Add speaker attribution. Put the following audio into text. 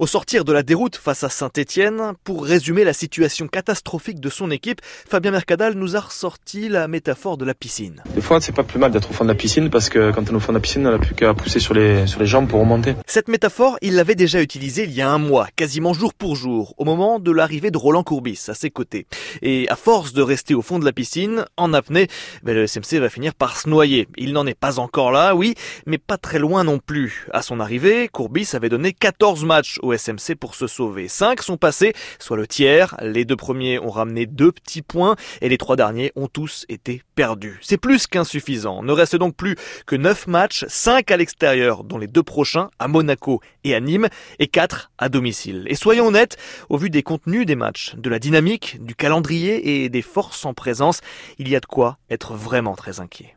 Speaker 1: Au sortir de la déroute face à Saint-Etienne, pour résumer la situation catastrophique de son équipe, Fabien Mercadal nous a ressorti la métaphore de la piscine.
Speaker 2: Des fois, c'est pas plus mal d'être au fond de la piscine parce que quand on est au fond de la piscine, on n'a plus qu'à pousser sur les, sur les jambes pour remonter.
Speaker 1: Cette métaphore, il l'avait déjà utilisée il y a un mois, quasiment jour pour jour, au moment de l'arrivée de Roland Courbis à ses côtés. Et à force de rester au fond de la piscine, en apnée, ben le SMC va finir par se noyer. Il n'en est pas encore là, oui, mais pas très loin non plus. À son arrivée, Courbis avait donné 14 matchs au SMC pour se sauver. Cinq sont passés, soit le tiers. Les deux premiers ont ramené deux petits points et les trois derniers ont tous été perdus. C'est plus qu'insuffisant. Ne reste donc plus que 9 matchs, 5 à l'extérieur, dont les deux prochains à Monaco et à Nîmes, et 4 à domicile. Et soyons honnêtes, au vu des contenus des matchs, de la dynamique, du calendrier et des forces en présence, il y a de quoi être vraiment très inquiet.